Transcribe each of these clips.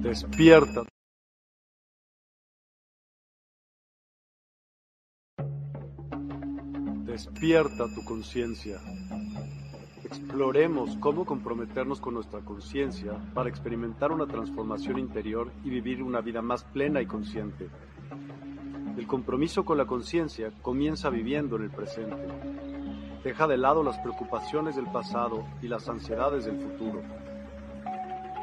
Despierta. Despierta tu conciencia. Exploremos cómo comprometernos con nuestra conciencia para experimentar una transformación interior y vivir una vida más plena y consciente. El compromiso con la conciencia comienza viviendo en el presente. Deja de lado las preocupaciones del pasado y las ansiedades del futuro.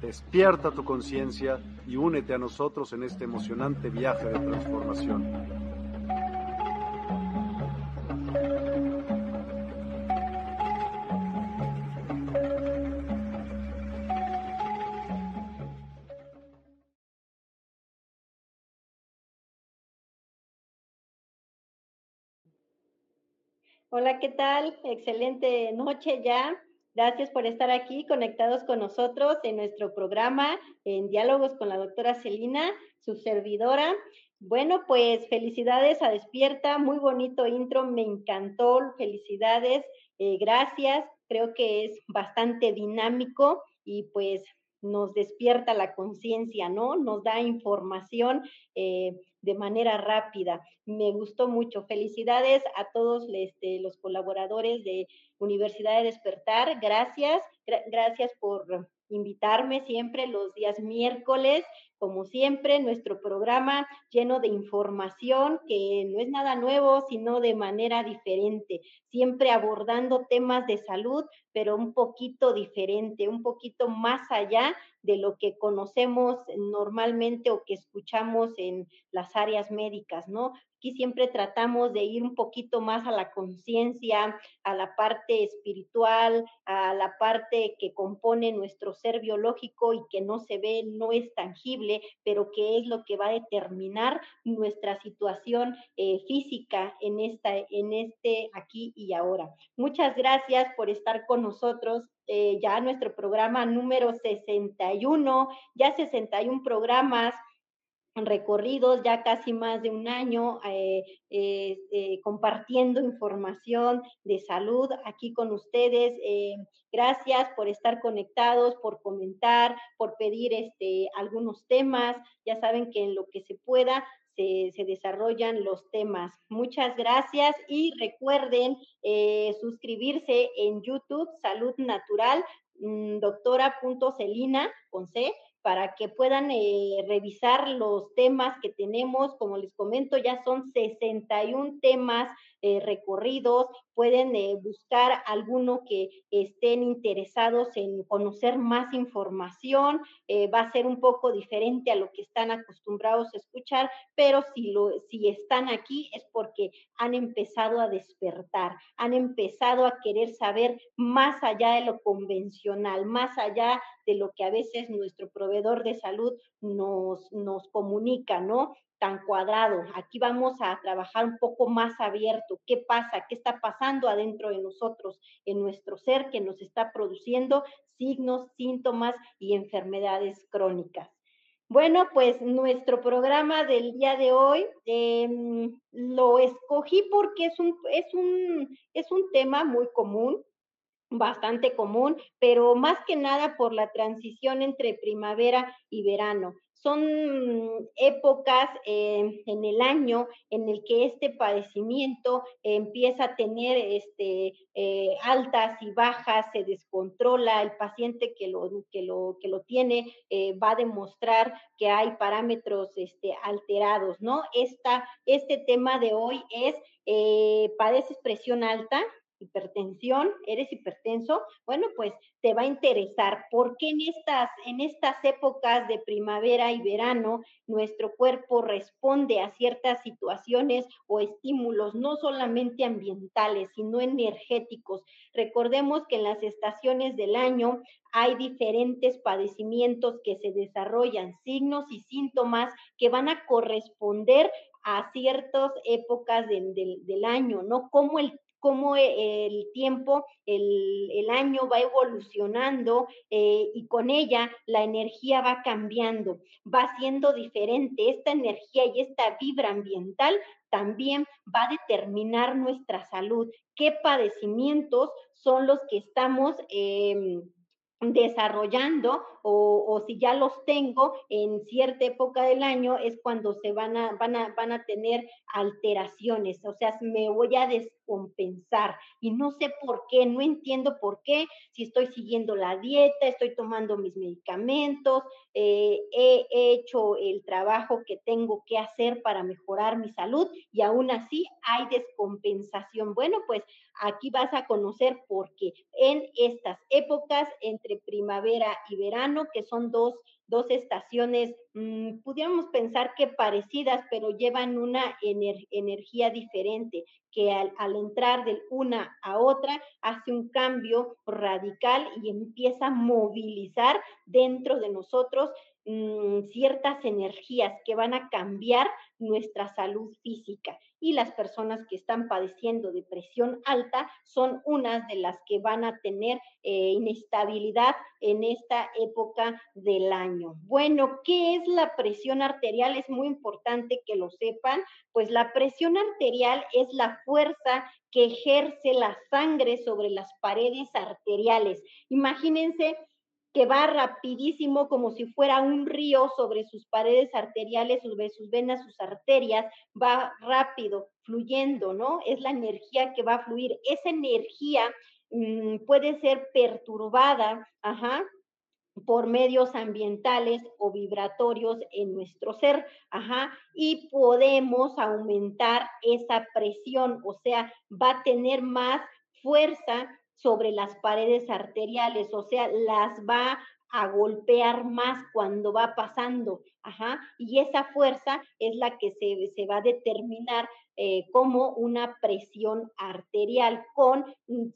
Despierta tu conciencia y únete a nosotros en este emocionante viaje de transformación. Hola, ¿qué tal? Excelente noche ya. Gracias por estar aquí conectados con nosotros en nuestro programa en Diálogos con la doctora Celina, su servidora. Bueno, pues felicidades a Despierta, muy bonito intro, me encantó, felicidades, eh, gracias, creo que es bastante dinámico y pues nos despierta la conciencia, ¿no? Nos da información eh, de manera rápida. Me gustó mucho. Felicidades a todos este, los colaboradores de Universidad de Despertar. Gracias, gracias por invitarme siempre los días miércoles, como siempre, nuestro programa lleno de información que no es nada nuevo, sino de manera diferente, siempre abordando temas de salud, pero un poquito diferente, un poquito más allá de lo que conocemos normalmente o que escuchamos en las áreas médicas, ¿no? Aquí siempre tratamos de ir un poquito más a la conciencia, a la parte espiritual, a la parte que compone nuestro ser biológico y que no se ve, no es tangible, pero que es lo que va a determinar nuestra situación eh, física en, esta, en este aquí y ahora. Muchas gracias por estar con nosotros. Eh, ya nuestro programa número 61, ya 61 programas recorridos ya casi más de un año eh, eh, eh, compartiendo información de salud aquí con ustedes. gracias por estar conectados, por comentar, por pedir este, algunos temas. Ya saben que en lo que se pueda se, se desarrollan los temas. Muchas gracias y recuerden suscribirse en YouTube Salud Natural, mm, doctora.celina con C para que puedan eh, revisar los temas que tenemos. Como les comento, ya son 61 temas eh, recorridos, pueden eh, buscar alguno que estén interesados en conocer más información, eh, va a ser un poco diferente a lo que están acostumbrados a escuchar, pero si, lo, si están aquí es porque han empezado a despertar, han empezado a querer saber más allá de lo convencional, más allá de lo que a veces nuestro proveedor de salud nos, nos comunica, ¿no? Tan cuadrado. Aquí vamos a trabajar un poco más abierto. ¿Qué pasa? ¿Qué está pasando adentro de nosotros, en nuestro ser que nos está produciendo signos, síntomas y enfermedades crónicas? Bueno, pues nuestro programa del día de hoy em, lo escogí porque es un, es, un, es un tema muy común, bastante común, pero más que nada por la transición entre primavera y verano son épocas eh, en el año en el que este padecimiento empieza a tener este, eh, altas y bajas, se descontrola, el paciente que lo, que lo, que lo tiene eh, va a demostrar que hay parámetros este, alterados, ¿no? Esta, este tema de hoy es, padeces presión alta, hipertensión, eres hipertenso, bueno, pues te va a interesar porque en estas, en estas épocas de primavera y verano nuestro cuerpo responde a ciertas situaciones o estímulos, no solamente ambientales, sino energéticos. Recordemos que en las estaciones del año hay diferentes padecimientos que se desarrollan, signos y síntomas que van a corresponder a ciertas épocas del, del año, ¿no? Como el cómo eh, el tiempo, el, año va evolucionando eh, y con ella la energía va cambiando, va siendo diferente. Esta energía y esta vibra ambiental también va a determinar nuestra salud, qué padecimientos son los que estamos... Em, desarrollando o, si ya los tengo en cierta época del año es cuando se van a, van a, van a tener alteraciones, o sea, me voy a descompensar y no sé por qué, no entiendo por qué, si estoy siguiendo la dieta, estoy tomando mis medicamentos, eh, he hecho el trabajo que tengo que hacer para mejorar mi salud y aún así hay descompensación. Bueno, pues aquí vas a conocer por qué en estas épocas entre primavera y verano, que son dos, dos estaciones, mmm, pudiéramos pensar que parecidas, pero llevan una ener energía diferente, que al, al, entrar de una a otra hace un cambio radical y empieza a movilizar dentro de nosotros mmm, ciertas energías que van a cambiar nuestra salud física y las personas que están padeciendo de presión alta son unas de las que van a tener eh, inestabilidad en esta época del año. Bueno, ¿qué es la presión arterial? Es muy importante que lo sepan, pues la presión arterial es la fuerza que ejerce la sangre sobre las paredes arteriales. Imagínense que va rapidísimo como si fuera un río sobre sus paredes arteriales, sobre sus venas, sus arterias, va rápido, fluyendo, ¿no? Es la energía que va a fluir. Esa energía mmm, puede ser perturbada, ajá, por medios ambientales o vibratorios en nuestro ser, ajá, y podemos aumentar esa presión, o sea, va a tener más fuerza sobre las paredes arteriales, o sea, las va a golpear más cuando va pasando, ajá, y esa fuerza es la que se, se va a determinar eh, como una presión arterial con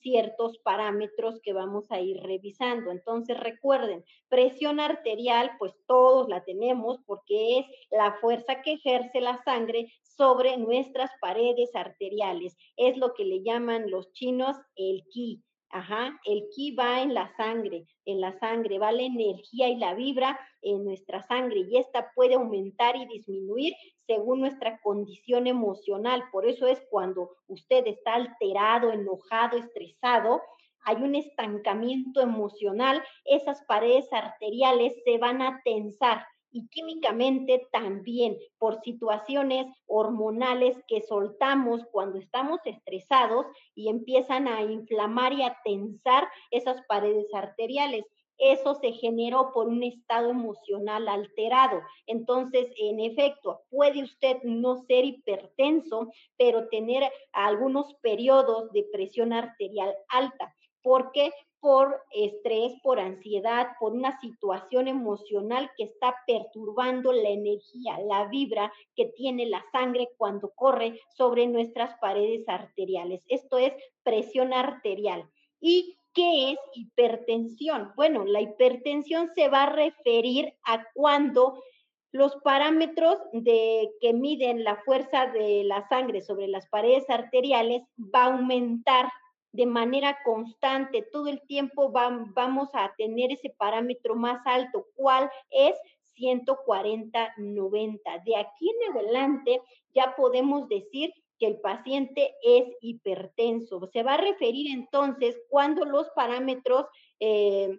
ciertos parámetros que vamos a ir revisando. Entonces, recuerden, presión arterial, pues todos la tenemos porque es la fuerza que ejerce la sangre sobre nuestras paredes arteriales. Es lo que le llaman los chinos el ki. Ajá, el ki va en la sangre, en la sangre va la energía y la vibra en nuestra sangre y esta puede aumentar y disminuir según nuestra condición emocional. Por eso es cuando usted está alterado, enojado, estresado, hay un estancamiento emocional, esas paredes arteriales se van a tensar y químicamente también por situaciones hormonales que soltamos cuando estamos estresados y empiezan a inflamar y a tensar esas paredes arteriales. Eso se generó por un estado emocional alterado. Entonces, en efecto, puede usted no ser hipertenso, pero tener algunos periodos de presión arterial alta. ¿Por qué? Por estrés, por ansiedad, por una situación emocional que está perturbando la energía, la vibra que tiene la sangre cuando corre sobre nuestras paredes arteriales. Esto es presión arterial. ¿Y qué es hipertensión? Bueno, la hipertensión se va a referir a cuando los parámetros de que miden la fuerza de la sangre sobre las paredes arteriales va a aumentar de manera constante, todo el tiempo vamos a tener ese parámetro más alto. ¿Cuál es? 140-90. De aquí en adelante ya podemos decir que el paciente es hipertenso. Se va a referir entonces cuando los parámetros eh,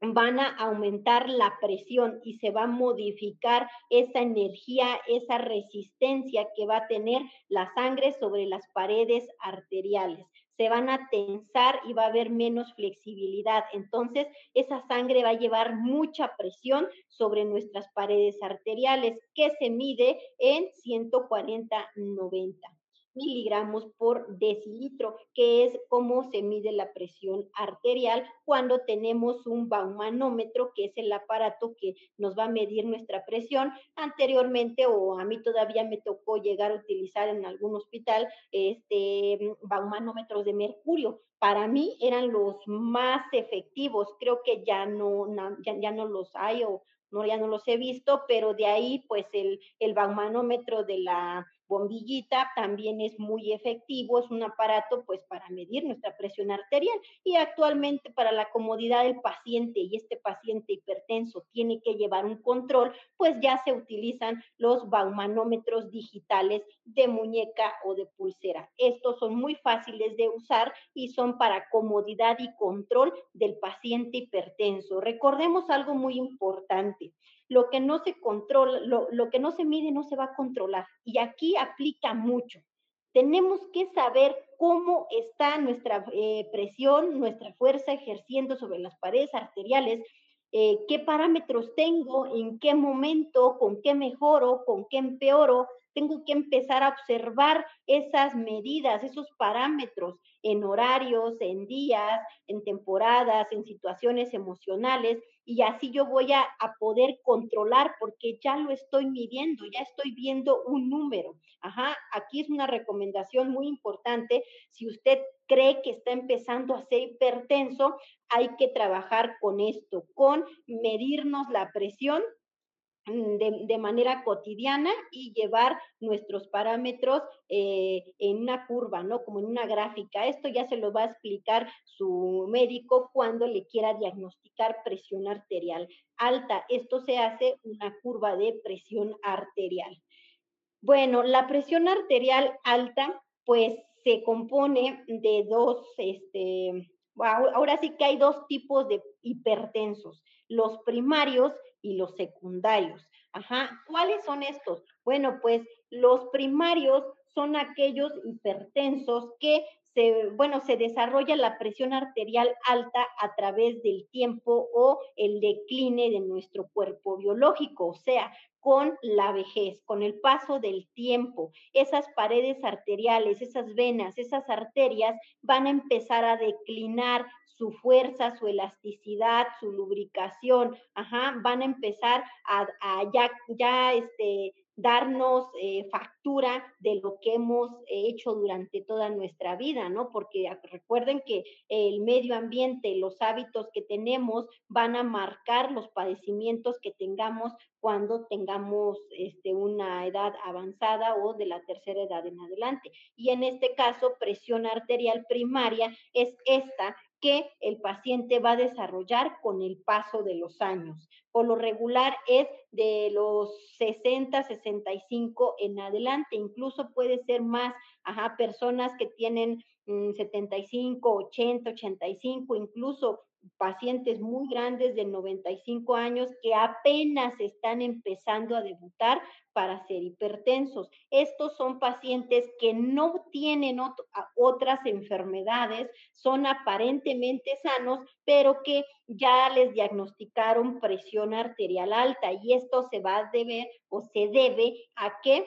van a aumentar la presión y se va a modificar esa energía, esa resistencia que va a tener la sangre sobre las paredes arteriales. Se van a tensar y va a haber menos flexibilidad. Entonces, esa sangre va a llevar mucha presión sobre nuestras paredes arteriales, que se mide en 140-90 miligramos por decilitro, que es cómo se mide la presión arterial cuando tenemos un baumanómetro, que es el aparato que nos va a medir nuestra presión. Anteriormente, o a mí todavía me tocó llegar a utilizar en algún hospital, este baumanómetros de mercurio. Para mí eran los más efectivos. Creo que ya no, ya, ya no los hay o no, ya no los he visto, pero de ahí, pues el, el baumanómetro de la bombillita también es muy efectivo, es un aparato pues para medir nuestra presión arterial y actualmente para la comodidad del paciente y este paciente hipertenso tiene que llevar un control, pues ya se utilizan los baumanómetros digitales de muñeca o de pulsera. Estos son muy fáciles de usar y son para comodidad y control del paciente hipertenso. Recordemos algo muy importante lo que no se controla, lo, que no se mide no se va a controlar. Y aquí aplica mucho. Tenemos que saber cómo está nuestra eh, presión, nuestra fuerza ejerciendo sobre las paredes arteriales, eh, qué parámetros tengo, en qué momento, con qué mejoro, con qué empeoro. Tengo que empezar a observar esas medidas, esos parámetros en horarios, en días, en temporadas, en situaciones emocionales y así yo voy a, poder controlar porque ya lo estoy midiendo, ya estoy viendo un número. Ajá, aquí es una recomendación muy importante. Si usted cree que está empezando a ser hipertenso, hay que trabajar con esto, con medirnos la presión Mm, de, manera cotidiana y llevar nuestros parámetros eh, en una curva, ¿no? Como en una gráfica. Esto ya se lo va a explicar su médico cuando le quiera diagnosticar presión arterial alta. Esto se hace una curva de presión arterial. Bueno, la presión arterial alta, pues se compone de dos, este, ahora sí que hay dos tipos de hipertensos, los primarios y los secundarios. Ajá, ¿cuáles son estos? Bueno, pues los primarios son aquellos hipertensos que se, bueno, se desarrolla la presión arterial alta a través del tiempo o el decline de nuestro cuerpo biológico, o sea, con la vejez, con el paso del tiempo. Esas paredes arteriales, esas venas, esas arterias van a empezar a declinar, su fuerza, su elasticidad, su lubricación, ajá, van a empezar a, ya, ya este, darnos eh, factura de lo que hemos hecho durante toda nuestra vida, ¿no? Porque recuerden que el medio ambiente, los hábitos que tenemos van a marcar los padecimientos que tengamos cuando tengamos este, una edad avanzada o de la tercera edad en adelante. Y en este caso, presión arterial primaria es esta que el paciente va a desarrollar con el paso de los años. Por lo regular es de los 60, 65 en adelante, incluso puede ser más, ajá, personas que tienen 75, 80, 85, incluso pacientes muy grandes de 95 años que apenas están empezando a debutar para ser hipertensos. Estos son pacientes que no tienen otras enfermedades, son aparentemente sanos, pero que ya les diagnosticaron presión arterial alta y esto se va a deber o se debe a que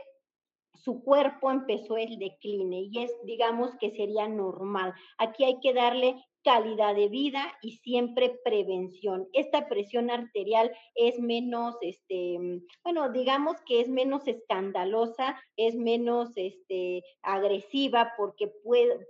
su cuerpo empezó el decline y es, digamos que sería normal. Aquí hay que darle calidad de vida y siempre prevención. Esta presión arterial es menos, este, bueno, digamos que es menos escandalosa, es menos este, agresiva porque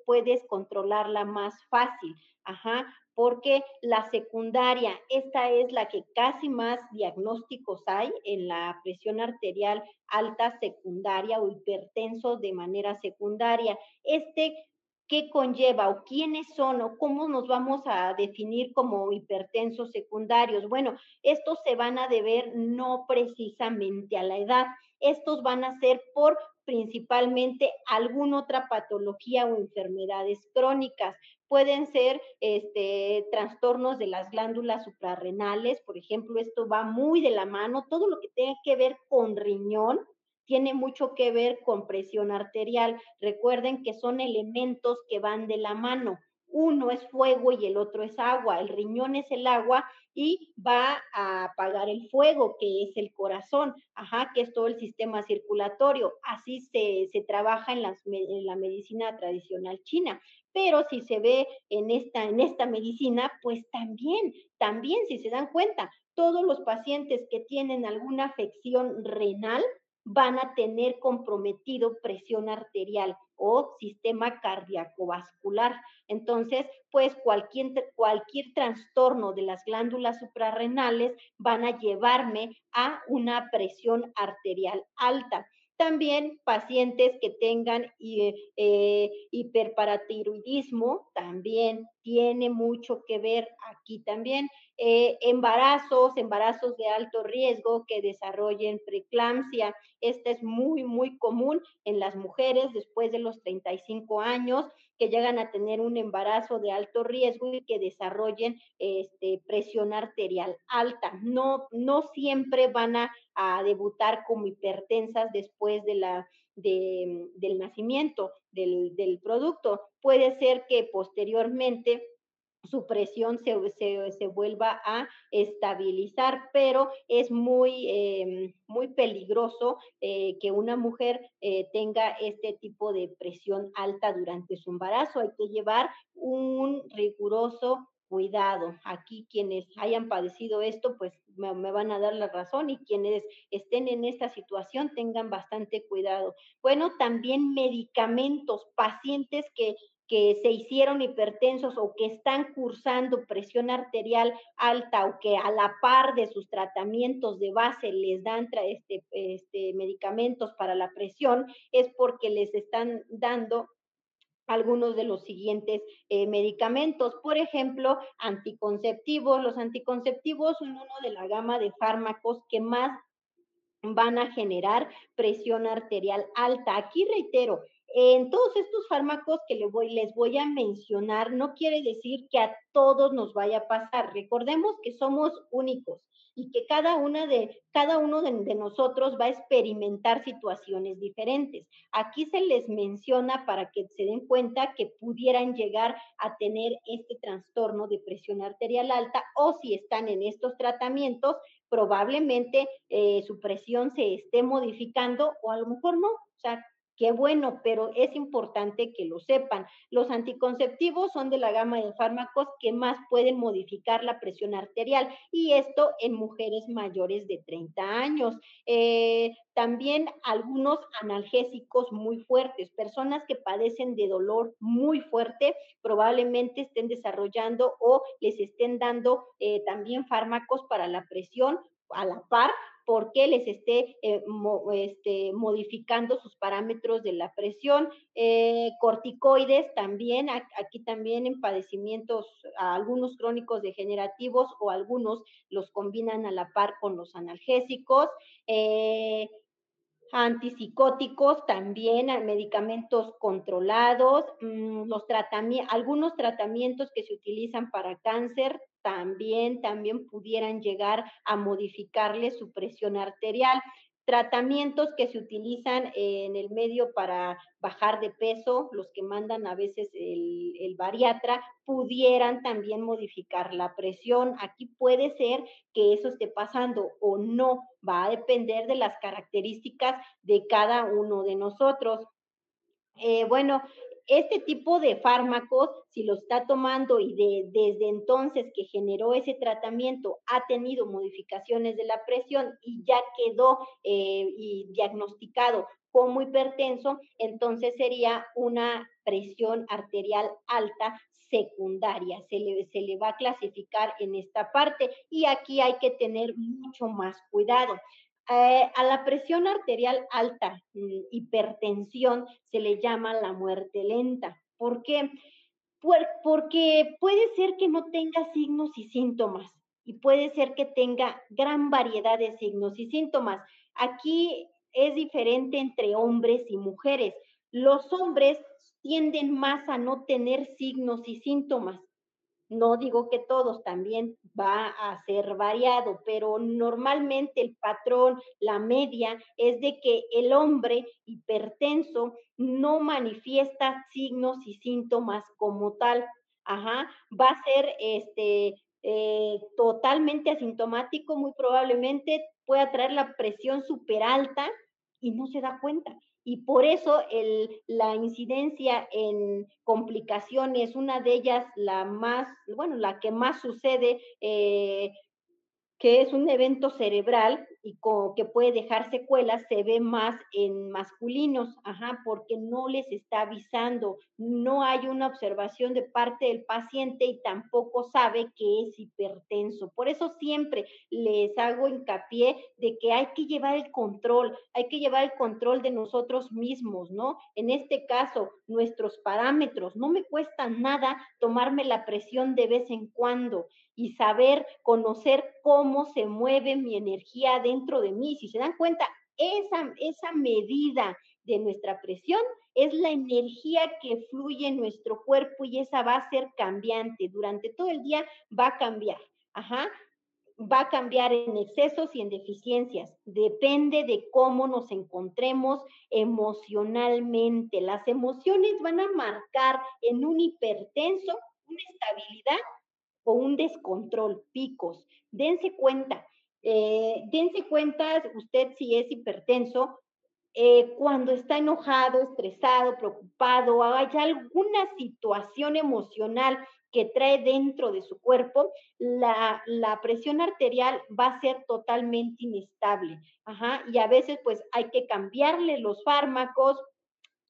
puedes controlarla más fácil. Ajá, porque la secundaria, esta es la que casi más diagnósticos hay en la presión arterial alta secundaria o hipertenso de manera secundaria. Este qué conlleva o quiénes son o cómo nos vamos a definir como hipertensos secundarios. Bueno, estos se van a deber no precisamente a la edad, estos van a ser por principalmente alguna otra patología o enfermedades crónicas. Pueden ser este, trastornos de las glándulas suprarrenales, por ejemplo, esto va muy de la mano, todo lo que tenga que ver con riñón, tiene mucho que ver con presión arterial. Recuerden que son elementos que van de la mano. Uno es fuego y el otro es agua. El riñón es el agua y va a apagar el fuego, que es el corazón, ajá, que es todo el sistema circulatorio. Así se, se trabaja en, la medicina tradicional china. Pero si se ve en esta, en esta medicina, pues también, también, si se dan cuenta, todos los pacientes que tienen alguna afección renal, van a tener comprometido presión arterial o sistema cardíaco-vascular. Entonces, pues cualquier, cualquier trastorno de las glándulas suprarrenales van a llevarme a una presión arterial alta. También pacientes que tengan eh, eh, hiperparatiroidismo, también tiene mucho que ver aquí también. Eh, embarazos, embarazos de alto riesgo que desarrollen preeclampsia. Esta es muy, muy común en las mujeres después de los 35 años que llegan a tener un embarazo de alto riesgo y que desarrollen este, presión arterial alta. No, no siempre van a, debutar como hipertensas después de la, del nacimiento del, del producto. Puede ser que posteriormente su presión se, se, vuelva a estabilizar, pero es muy, em, muy peligroso eh, que una mujer eh, tenga este tipo de presión alta durante su embarazo. Hay que llevar un riguroso cuidado. Aquí quienes hayan padecido esto, pues me, me, van a dar la razón y quienes estén en esta situación tengan bastante cuidado. Bueno, también medicamentos, pacientes que que se hicieron hipertensos o que están cursando presión arterial alta o que a la par de sus tratamientos de base les dan este, este, medicamentos para la presión, es porque les están dando algunos de los siguientes eh, medicamentos. Por ejemplo, anticonceptivos. Los anticonceptivos son uno de la gama de fármacos que más van a generar presión arterial alta. Aquí reitero, en todos estos fármacos que les voy, a mencionar, no quiere decir que a todos nos vaya a pasar. Recordemos que somos únicos y que cada uno de, nosotros va a experimentar situaciones diferentes. Aquí se les menciona para que se den cuenta que pudieran llegar a tener este trastorno de presión arterial alta o si están en estos tratamientos, probablemente eh, su presión se esté modificando o a lo mejor no. O sea, Qué bueno, pero es importante que lo sepan. Los anticonceptivos son de la gama de fármacos que más pueden modificar la presión arterial y esto en mujeres mayores de 30 años. Eh, también algunos analgésicos muy fuertes. Personas que padecen de dolor muy fuerte probablemente estén desarrollando o les estén dando eh, también fármacos para la presión a la par porque les esté eh, este, modificando sus parámetros de la presión. Eh, corticoides también, aquí también en padecimientos, algunos crónicos degenerativos o algunos los combinan a la par con los analgésicos. Eh, antipsicóticos, también medicamentos controlados, mm, los tratamientos, algunos tratamientos que se utilizan para cáncer también, también pudieran llegar a modificarle su presión arterial tratamientos que se utilizan en el medio para bajar de peso, los que mandan a veces el, el, bariatra, pudieran también modificar la presión. Aquí puede ser que eso esté pasando o no, va a depender de las características de cada uno de nosotros. Eh, bueno, este tipo de fármacos, si lo está tomando y de, desde entonces que generó ese tratamiento ha tenido modificaciones de la presión y ya quedó eh, diagnosticado como hipertenso, entonces sería una presión arterial alta secundaria, se le, se le va a clasificar en esta parte y aquí hay que tener mucho más cuidado. Eh, a la presión arterial alta, mm, hipertensión, se le llama la muerte lenta. ¿Por qué? porque puede ser que no tenga signos y síntomas y puede ser que tenga gran variedad de signos y síntomas. Aquí es diferente entre hombres y mujeres. Los hombres tienden más a no tener signos y síntomas no digo que todos también va a ser variado, pero normalmente el patrón, la media, es de que el hombre hipertenso no manifiesta signos y síntomas como tal. Ajá, va a ser este eh, totalmente asintomático, muy probablemente pueda traer la presión súper alta y no se da cuenta y por eso el, la incidencia en complicaciones, una de ellas la más, bueno, la que más sucede eh, que es un evento cerebral y que puede dejar secuelas, se ve más en masculinos, ajá, porque no les está avisando, no hay una observación de parte del paciente y tampoco sabe que es hipertenso. Por eso siempre les hago hincapié de que hay que llevar el control, hay que llevar el control de nosotros mismos, ¿no? En este caso, nuestros parámetros, no me cuesta nada tomarme la presión de vez en cuando y saber, conocer cómo se mueve mi energía dentro de mí. Si se dan cuenta, esa, esa medida de nuestra presión es la energía que fluye en nuestro cuerpo y esa va a ser cambiante. Durante todo el día va a cambiar. Ajá. Va a cambiar en excesos y en deficiencias. Depende de cómo nos encontremos emocionalmente. Las emociones van a marcar en un hipertenso una estabilidad o un descontrol, picos. Dense cuenta, eh, dense cuenta usted si es hipertenso, eh, cuando está enojado, estresado, preocupado, hay alguna situación emocional que trae dentro de su cuerpo, la, la, presión arterial va a ser totalmente inestable. Ajá, y a veces pues hay que cambiarle los fármacos,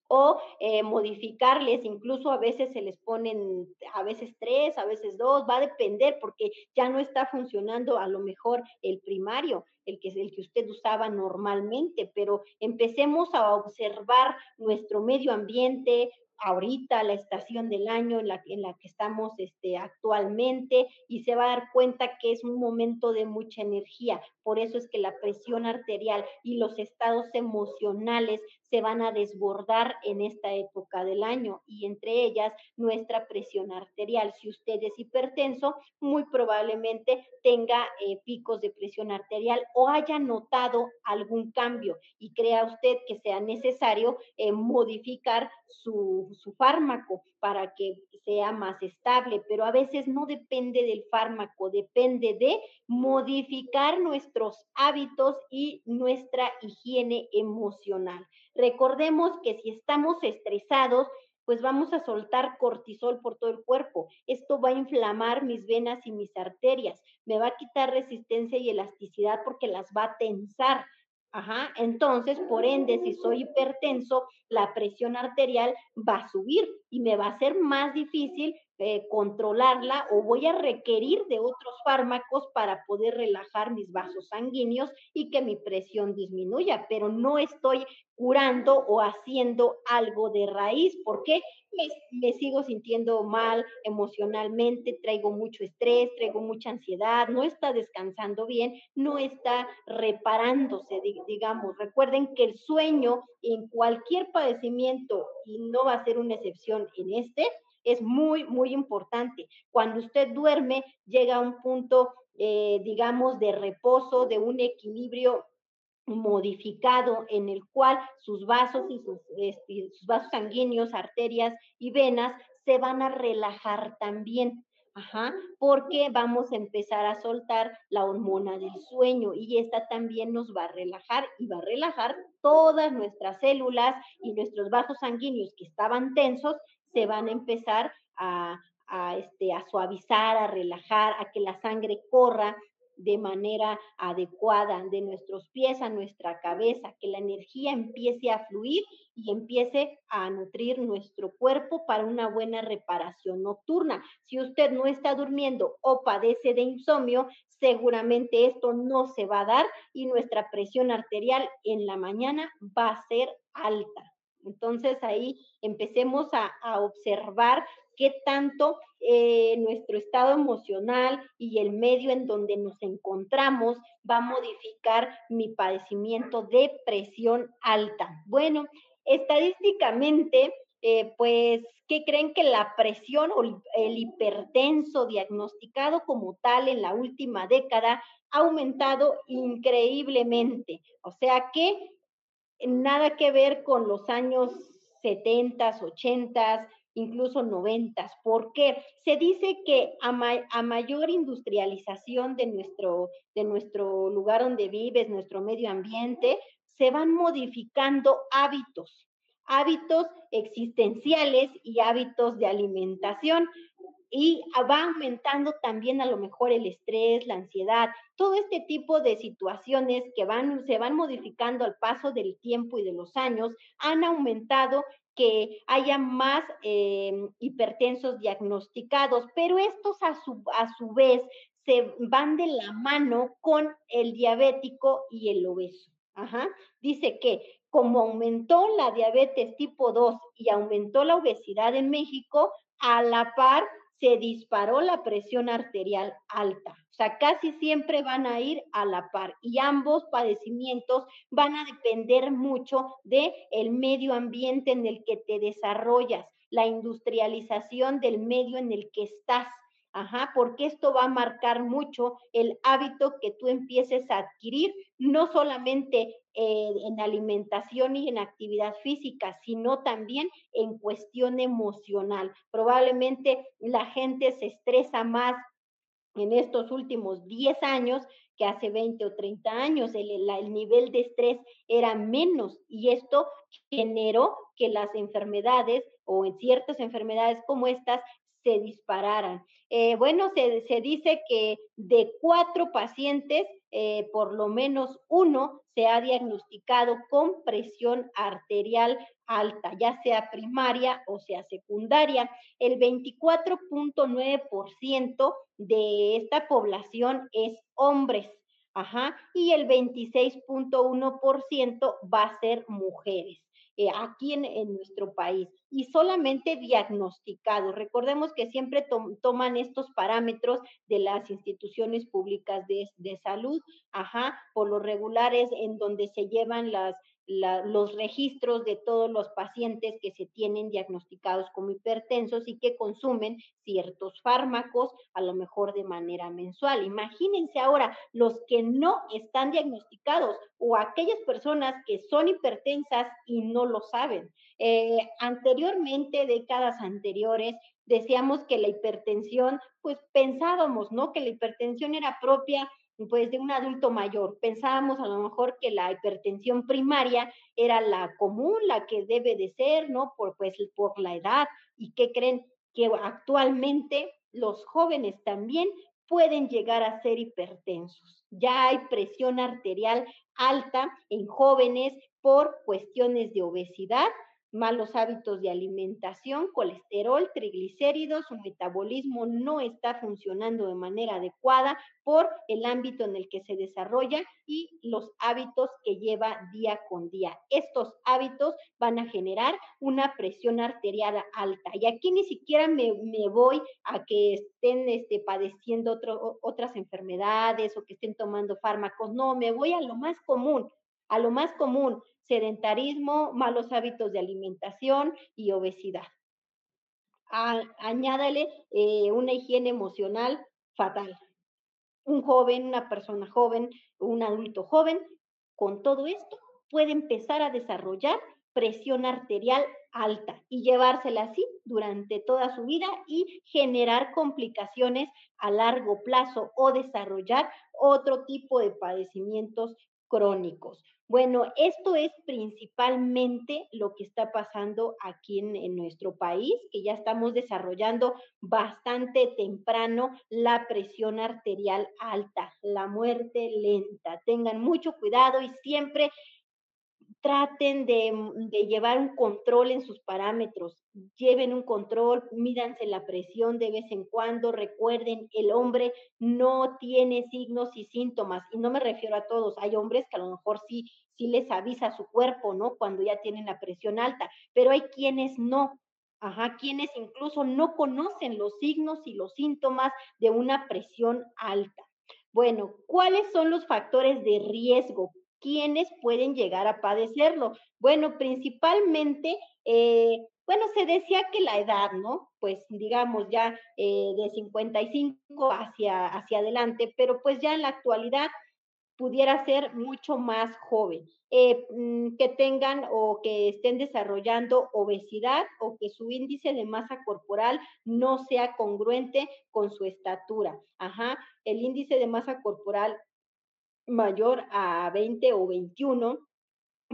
o eh, modificarles, incluso a veces se les ponen, a veces tres, a veces dos, va a depender porque ya no está funcionando a lo mejor el primario, el que el que usted usaba normalmente, pero empecemos a observar nuestro medio ambiente, ahorita, la estación del año en la, que estamos este, actualmente, y se va a dar cuenta que es un momento de mucha energía. Por eso es que la presión arterial y los estados emocionales se van a desbordar en esta época del año y entre ellas nuestra presión arterial. Si usted es hipertenso, muy probablemente tenga eh, picos de presión arterial o haya notado algún cambio y crea usted que sea necesario eh, modificar su, su fármaco para que sea más estable, pero a veces no depende del fármaco, depende de modificar nuestros hábitos y nuestra higiene emocional. Recordemos que si estamos estresados, pues vamos a soltar cortisol por todo el cuerpo. Esto va a inflamar mis venas y mis arterias, me va a quitar resistencia y elasticidad porque las va a tensar. Ajá, entonces, por ende, si soy hipertenso, la presión arterial va a subir y me va a ser más difícil eh, controlarla o voy a requerir de otros fármacos para poder relajar mis vasos sanguíneos y que mi presión disminuya, pero no estoy curando o haciendo algo de raíz porque me, me sigo sintiendo mal emocionalmente, traigo mucho estrés, traigo mucha ansiedad, no está descansando bien, no está reparándose, digamos. Recuerden que el sueño en cualquier padecimiento, y no va a ser una excepción en este, es muy, muy importante. Cuando usted duerme, llega a un punto, eh, digamos, de reposo, de un equilibrio modificado en el cual sus vasos y sus, este, sus vasos sanguíneos, arterias y venas se van a relajar también. Ajá, porque vamos a empezar a soltar la hormona del sueño y esta también nos va a relajar y va a relajar todas nuestras células y nuestros vasos sanguíneos que estaban tensos se van a empezar a, este, a suavizar, a relajar, a que la sangre corra de manera adecuada de nuestros pies a nuestra cabeza, que la energía empiece a fluir y empiece a nutrir nuestro cuerpo para una buena reparación nocturna. Si usted no está durmiendo o padece de insomnio, seguramente esto no se va a dar y nuestra presión arterial en la mañana va a ser alta. Entonces ahí empecemos a, a observar qué tanto eh, nuestro estado emocional y el medio en donde nos encontramos va a modificar mi padecimiento de presión alta. Bueno, estadísticamente, eh, pues, ¿qué creen que la presión o el hipertenso diagnosticado como tal en la última década ha aumentado increíblemente? O sea que nada que ver con los años 70, 80, incluso noventas. ¿Por qué? Se dice que a, mayor industrialización de nuestro, de nuestro lugar donde vives, nuestro medio ambiente, se van modificando hábitos, hábitos existenciales y hábitos de alimentación. Y va aumentando también a lo mejor el estrés, la ansiedad, todo este tipo de situaciones que van, se van modificando al paso del tiempo y de los años, han aumentado que haya más em, hipertensos diagnosticados, pero estos a su, a su vez se van de la mano con el diabético y el obeso. Ajá. Dice que como aumentó la diabetes tipo 2 y aumentó la obesidad en México, a la par se disparó la presión arterial alta. O sea, casi siempre van a ir a la par y ambos padecimientos van a depender mucho del el medio ambiente en el que te desarrollas, la industrialización del medio en el que estás. Ajá, porque esto va a marcar mucho el hábito que tú empieces a adquirir, no solamente eh, en alimentación y en actividad física, sino también en cuestión emocional. Probablemente la gente se estresa más en estos últimos 10 años que hace 20 o 30 años. El, el, nivel de estrés era menos y esto generó que las enfermedades o en ciertas enfermedades como estas se dispararan. Eh, bueno, se, dice que de cuatro pacientes, eh, por lo menos uno se ha diagnosticado con presión arterial alta, ya sea primaria o sea secundaria. El 24.9% de esta población es hombres. Ajá, y el 26.1% va a ser mujeres. Eh, aquí en, nuestro país y solamente diagnosticados. Recordemos que siempre toman estos parámetros de las instituciones públicas de, de salud, ajá, por lo regulares en donde se llevan las los registros de todos los pacientes que se tienen diagnosticados como hipertensos y que consumen ciertos fármacos, a lo mejor de manera mensual. Imagínense ahora los que no están diagnosticados o aquellas personas que son hipertensas y no lo saben. Eh, anteriormente, décadas anteriores, decíamos que la hipertensión, pues pensábamos, ¿no? Que la hipertensión era propia pues de un adulto mayor. Pensábamos a lo mejor que la hipertensión primaria era la común, la que debe de ser, ¿no? Por, pues, por la edad. ¿Y qué creen? Que actualmente los jóvenes también pueden llegar a ser hipertensos. Ya hay presión arterial alta en jóvenes por cuestiones de obesidad, malos hábitos de alimentación, colesterol, triglicéridos, su metabolismo no está funcionando de manera adecuada por el ámbito en el que se desarrolla y los hábitos que lleva día con día. Estos hábitos van a generar una presión arterial alta. Y aquí ni siquiera me, voy a que estén este, padeciendo otras enfermedades o que estén tomando fármacos. No, me voy a lo más común, a lo más común, sedentarismo, malos hábitos de alimentación y obesidad. añádale eh, una higiene emocional fatal. Un joven, una persona joven, un adulto joven, con todo esto puede empezar a desarrollar presión arterial alta y llevársela así durante toda su vida y generar complicaciones a largo plazo o desarrollar otro tipo de padecimientos crónicos. Bueno, esto es principalmente lo que está pasando aquí en, nuestro país, que ya estamos desarrollando bastante temprano la presión arterial alta, la muerte lenta. Tengan mucho cuidado y siempre traten de, de, llevar un control en sus parámetros, lleven un control, mídanse la presión de vez en cuando, recuerden, el hombre no tiene signos y síntomas, y no me refiero a todos, hay hombres que a lo mejor sí, sí les avisa su cuerpo, ¿no? Cuando ya tienen la presión alta, pero hay quienes no, Ajá, quienes incluso no conocen los signos y los síntomas de una presión alta. Bueno, ¿cuáles son los factores de riesgo? ¿Quiénes pueden llegar a padecerlo? Bueno, principalmente, eh, bueno, se decía que la edad, ¿no? Pues digamos ya eh, de 55 hacia, hacia adelante, pero pues ya en la actualidad pudiera ser mucho más joven. Eh, mm, que tengan o que estén desarrollando obesidad o que su índice de masa corporal no sea congruente con su estatura. Ajá, el índice de masa corporal mayor a 20 o 21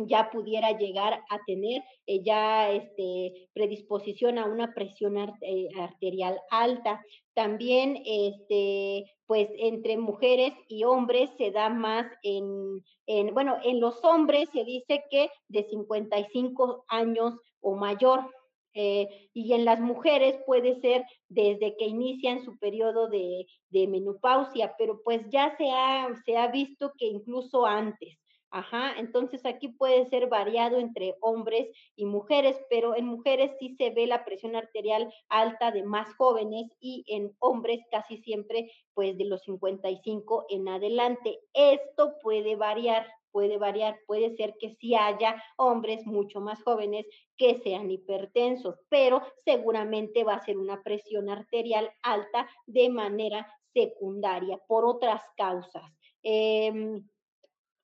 ya pudiera llegar a tener eh, ya este, predisposición a una presión eh, arterial alta. También, este, pues entre mujeres y hombres se da más en, en, bueno, en los hombres se dice que de 55 años o mayor, eh, y en las mujeres puede ser desde que inician su periodo de, de menopausia, pero pues ya se ha, se ha visto que incluso antes. Ajá, entonces aquí puede ser variado entre hombres y mujeres, pero en mujeres sí se ve la presión arterial alta de más jóvenes y en hombres casi siempre pues de los 55 en adelante. Esto puede variar, puede variar, puede ser que sí haya hombres mucho más jóvenes que sean hipertensos, pero seguramente va a ser una presión arterial alta de manera secundaria por otras causas. Eh,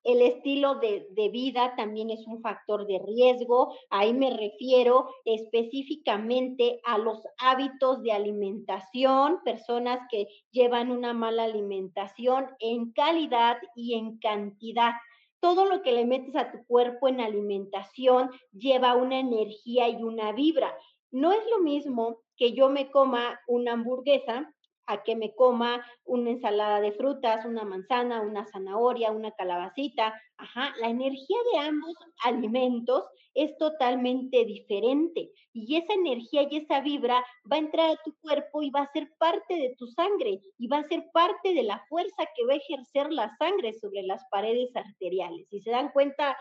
el estilo de, vida también es un factor de riesgo. Ahí me refiero específicamente a los hábitos de alimentación, personas que llevan una mala alimentación en calidad y en cantidad. Todo lo que le metes a tu cuerpo en alimentación lleva una energía y una vibra. No es lo mismo que yo me coma una hamburguesa a que me coma una ensalada de frutas, una manzana, una zanahoria, una calabacita. Ajá, la energía de ambos alimentos es totalmente diferente y esa energía y esa vibra va a entrar a tu cuerpo y va a ser parte de tu sangre y va a ser parte de la fuerza que va a ejercer la sangre sobre las paredes arteriales. Si se dan cuenta,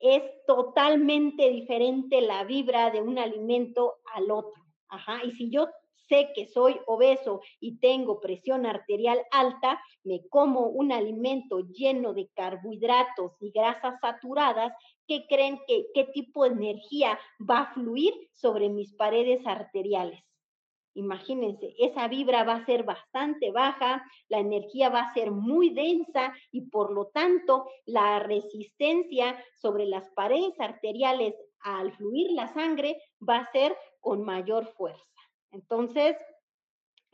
es totalmente diferente la vibra de un alimento al otro. Ajá, y si yo sé que soy obeso y tengo presión arterial alta, me como un alimento lleno de carbohidratos y grasas saturadas, ¿qué creen que qué tipo de energía va a fluir sobre mis paredes arteriales? Imagínense, esa vibra va a ser bastante baja, la energía va a ser muy densa y por lo tanto la resistencia sobre las paredes arteriales al fluir la sangre va a ser con mayor fuerza. Entonces,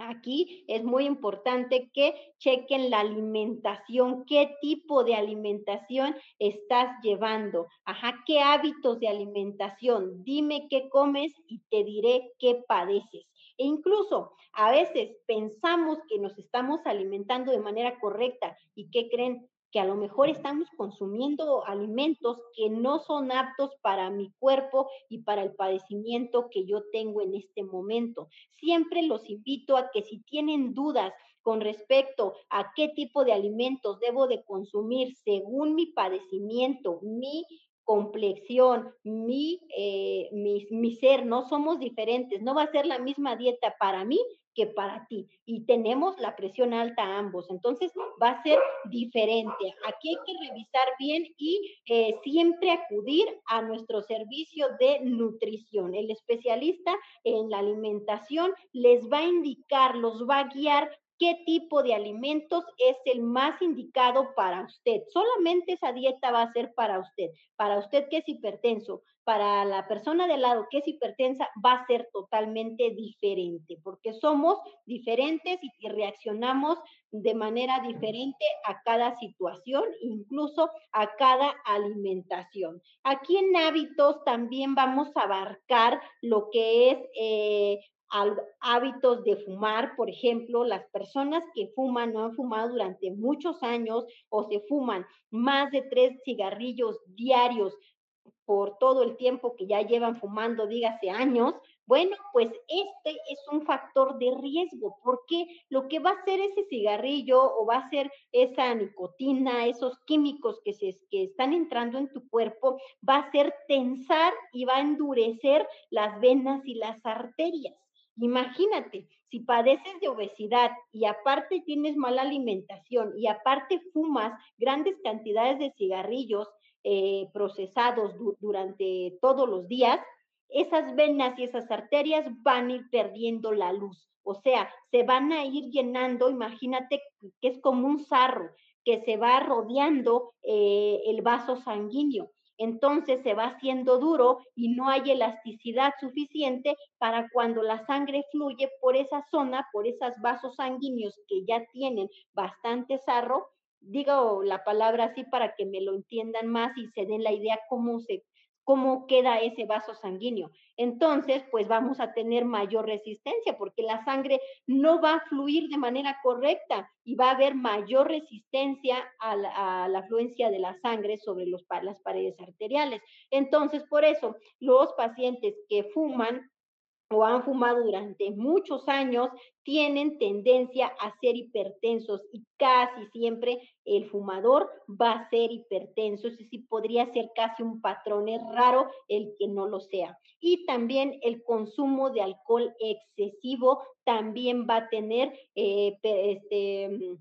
Aquí es muy importante que chequen la alimentación, qué tipo de alimentación estás llevando, ajá, qué hábitos de alimentación, dime qué comes y te diré qué padeces. E incluso a veces pensamos que nos estamos alimentando de manera correcta y qué creen, que a lo mejor estamos consumiendo alimentos que no son aptos para mi cuerpo y para el padecimiento que yo tengo en este momento. Siempre los invito a que si tienen dudas con respecto a qué tipo de alimentos debo de consumir según mi padecimiento, mi complexión, mi, eh, mi, mi, ser, no somos diferentes, no va a ser la misma dieta para mí que para ti. Y tenemos la presión alta ambos, entonces va a ser diferente. Aquí hay que revisar bien y eh, siempre acudir a nuestro servicio de nutrición. El especialista en la alimentación les va a indicar, los va a guiar qué tipo de alimentos es el más indicado para usted. Solamente esa dieta va a ser para usted. Para usted que es hipertenso, para la persona de lado que es hipertensa, va a ser totalmente diferente, porque somos diferentes y reaccionamos de manera diferente a cada situación, incluso a cada alimentación. Aquí en hábitos también vamos a abarcar lo que es eh, hábitos de fumar, por ejemplo, las personas que fuman no han fumado durante muchos años o se fuman más de tres cigarrillos diarios por todo el tiempo que ya llevan fumando, dígase años, bueno, pues este es un factor de riesgo, porque lo que va a hacer ese cigarrillo o va a ser esa nicotina, esos químicos que, se, que están entrando en tu cuerpo, va a ser tensar y va a endurecer las venas y las arterias. Imagínate, si padeces de obesidad y aparte tienes mala alimentación y aparte fumas grandes cantidades de cigarrillos eh, procesados durante todos los días, esas venas y esas arterias van a ir perdiendo la luz. O sea, se van a ir llenando, imagínate que es como un sarro que se va rodeando eh, el vaso sanguíneo. Entonces se va haciendo duro y no hay elasticidad suficiente para cuando la sangre fluye por esa zona, por esos vasos sanguíneos que ya tienen bastante sarro, digo la palabra así para que me lo entiendan más y se den la idea cómo se cómo queda ese vaso sanguíneo. Entonces, pues vamos a tener mayor resistencia porque la sangre no va a fluir de manera correcta y va a haber mayor resistencia a la, afluencia de la sangre sobre los, las paredes arteriales. Entonces, por eso, los pacientes que fuman o han fumado durante muchos años tienen tendencia a ser hipertensos y casi siempre el fumador va a ser hipertenso, es decir, podría ser casi un patrón, es raro el que no lo sea. Y también el consumo de alcohol excesivo también va a tener eh, este,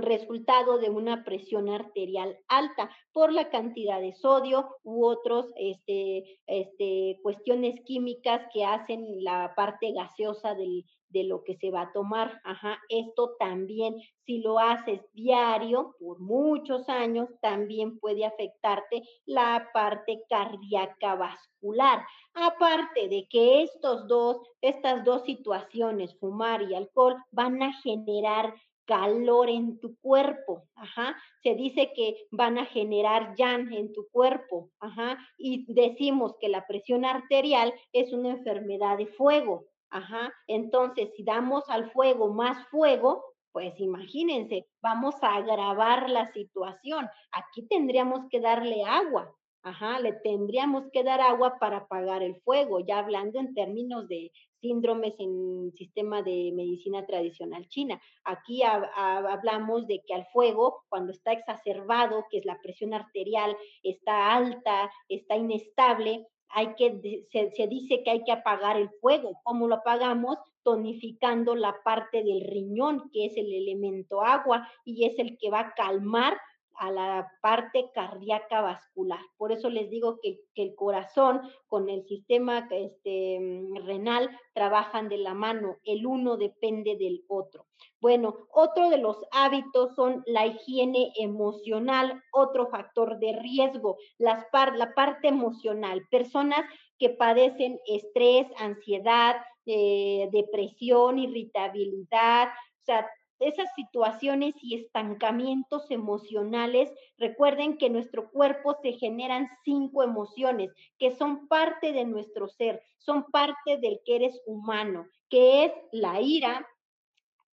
resultado de una presión arterial alta por la cantidad de sodio u otros este, este, cuestiones químicas que hacen la parte gaseosa del, de lo que se va a tomar. Ajá, esto también, si lo haces diario por muchos años, también puede afectarte la parte cardíaca vascular. Aparte de que estos dos, estas dos situaciones, fumar y alcohol, van a generar calor en tu cuerpo, ajá. Se dice que van a generar yan en tu cuerpo, ajá. Y decimos que la presión arterial es una enfermedad de fuego, ajá. Entonces, si damos al fuego más fuego, pues imagínense, vamos a agravar la situación. Aquí tendríamos que darle agua, Ajá, le tendríamos que dar agua para apagar el fuego, ya hablando en términos de síndromes en sistema de medicina tradicional china. Aquí hablamos de que al fuego, cuando está exacerbado, que es la presión arterial, está alta, está inestable, hay que, se, se dice que hay que apagar el fuego. ¿Cómo lo apagamos? Tonificando la parte del riñón, que es el elemento agua, y es el que va a calmar a la parte cardíaca vascular. Por eso les digo que, el corazón con el sistema este, mm, renal trabajan de la mano, el uno depende del otro. Bueno, otro de los hábitos son la higiene emocional, otro factor de riesgo, las la parte emocional, personas que padecen estrés, ansiedad, eh, depresión, irritabilidad, o sea, esas situaciones y estancamientos emocionales, recuerden que en nuestro cuerpo se generan cinco emociones que son parte de nuestro ser, son parte del que eres humano, que es la ira,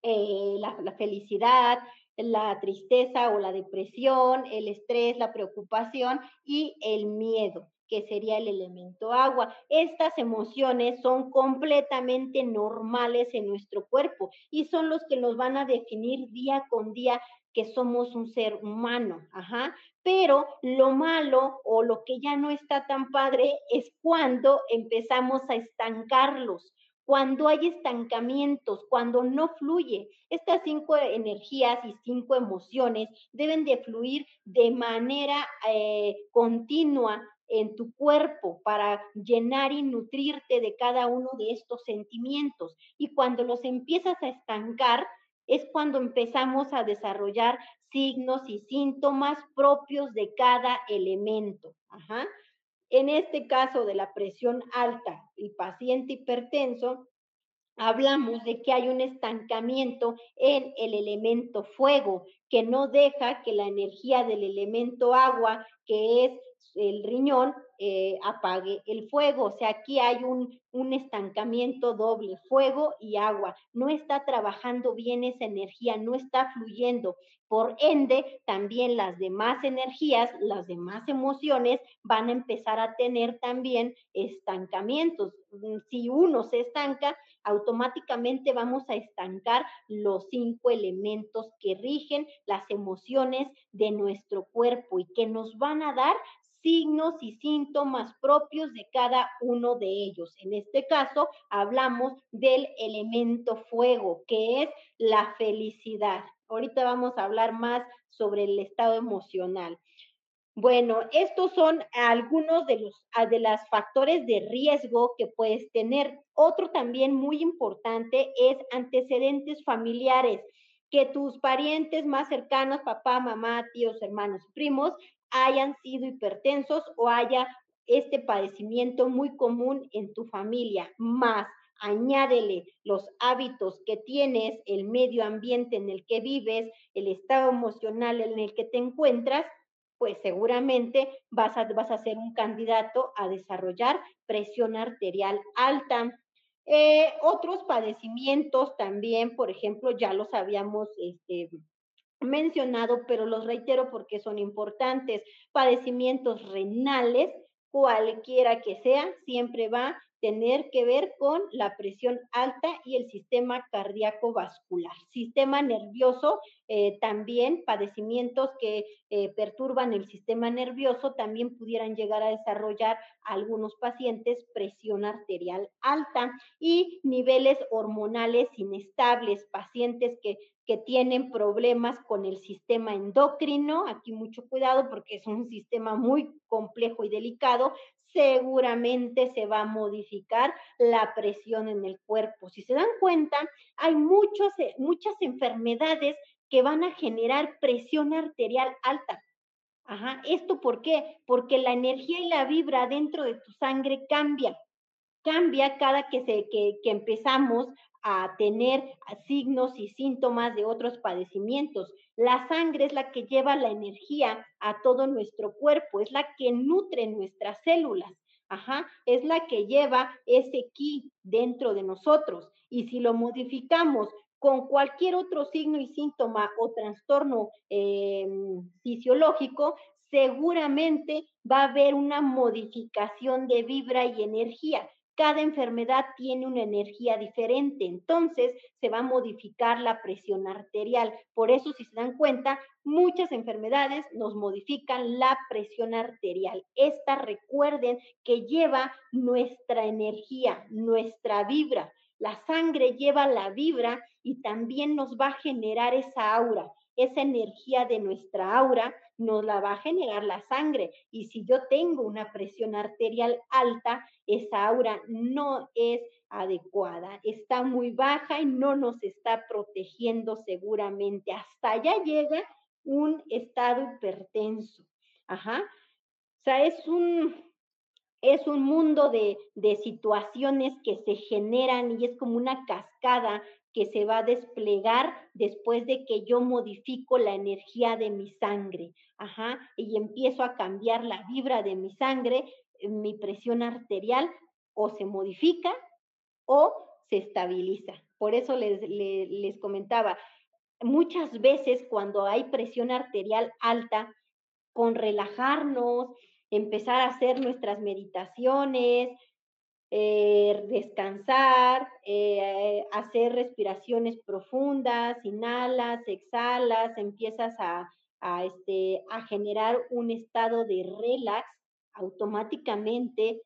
eh, la, la felicidad, la tristeza o la depresión, el estrés, la preocupación y el miedo que sería el elemento agua. Estas emociones son completamente normales en nuestro cuerpo y son los que nos van a definir día con día que somos un ser humano, ajá. Pero lo malo o lo que ya no está tan padre es cuando empezamos a estancarlos, cuando hay estancamientos, cuando no fluye. Estas cinco energías y cinco emociones deben de fluir de manera eh, continua en tu cuerpo para llenar y nutrirte de cada uno de estos sentimientos. Y cuando los empiezas a estancar, es cuando empezamos a desarrollar signos y síntomas propios de cada elemento. En este caso de la presión alta y paciente hipertenso, hablamos de que hay un estancamiento en el elemento fuego, que no deja que la energía del elemento agua, que es el riñón eh, apague el fuego. O sea, aquí hay un, un estancamiento doble, fuego y agua. No está trabajando bien esa energía, no está fluyendo. Por ende, también las demás energías, las demás emociones van a empezar a tener también estancamientos. Mm, si uno se estanca, automáticamente vamos a estancar los cinco elementos que rigen las emociones de nuestro cuerpo y que nos van a dar signos y síntomas propios de cada uno de ellos. En este caso, hablamos del elemento fuego, que es la felicidad. Ahorita vamos a hablar más sobre el estado emocional. Bueno, estos son algunos de los de los factores de riesgo que puedes tener. Otro también muy importante es antecedentes familiares, que tus parientes más cercanos, papá, mamá, tíos, hermanos, primos, hayan sido hipertensos o haya este padecimiento muy común en tu familia, más añádele los hábitos que tienes, el medio ambiente en el que vives, el estado emocional en el que te encuentras, pues seguramente vas a, vas a ser un candidato a desarrollar presión arterial alta. Eh, otros padecimientos también, por ejemplo, ya los habíamos este, mencionado, pero los reitero porque son importantes. Padecimientos renales, cualquiera que sea, siempre va tener que ver con la presión alta y el sistema cardíaco vascular. Sistema nervioso, eh, también padecimientos que eh, perturban el sistema nervioso, también pudieran llegar a desarrollar algunos pacientes presión arterial alta y niveles hormonales inestables, pacientes que que tienen problemas con el sistema endocrino, aquí mucho cuidado porque es un sistema muy complejo y delicado, seguramente se va a modificar la presión en el cuerpo. Si se dan cuenta, hay muchos, eh, muchas enfermedades que van a generar presión arterial alta. Ajá, ¿esto por qué? Porque la energía y la vibra dentro de tu sangre cambia. Cambia cada que, se, que, que empezamos a tener signos y síntomas de otros padecimientos. La sangre es la que lleva la energía a todo nuestro cuerpo, es la que nutre nuestras células. Ajá, es la que lleva ese ki dentro de nosotros. Y si lo modificamos con cualquier otro signo y síntoma o trastorno em, fisiológico, seguramente va a haber una modificación de vibra y energía cada enfermedad tiene una energía diferente, entonces se va a modificar la presión arterial. Por eso, si se dan cuenta, muchas enfermedades nos modifican la presión arterial. Esta recuerden que lleva nuestra energía, nuestra vibra. La sangre lleva la vibra y también nos va a generar esa aura esa energía de nuestra aura nos la va a generar la sangre. Y si yo tengo una presión arterial alta, esa aura no es adecuada, está muy baja y no nos está protegiendo seguramente. Hasta allá llega un estado hipertenso. Ajá. O sea, es un, es un mundo de, de situaciones que se generan y es como una cascada que se va a desplegar después de que yo modifico la energía de mi sangre, ajá, y empiezo a cambiar la vibra de mi sangre, eh, mi presión arterial o se modifica o se estabiliza. Por eso les, les, les comentaba, muchas veces cuando hay presión arterial alta, con relajarnos, empezar a hacer nuestras meditaciones, eh, descansar, eh, hacer respiraciones profundas, inhalas, exhalas, empiezas a, este, a generar un estado de relax, automáticamente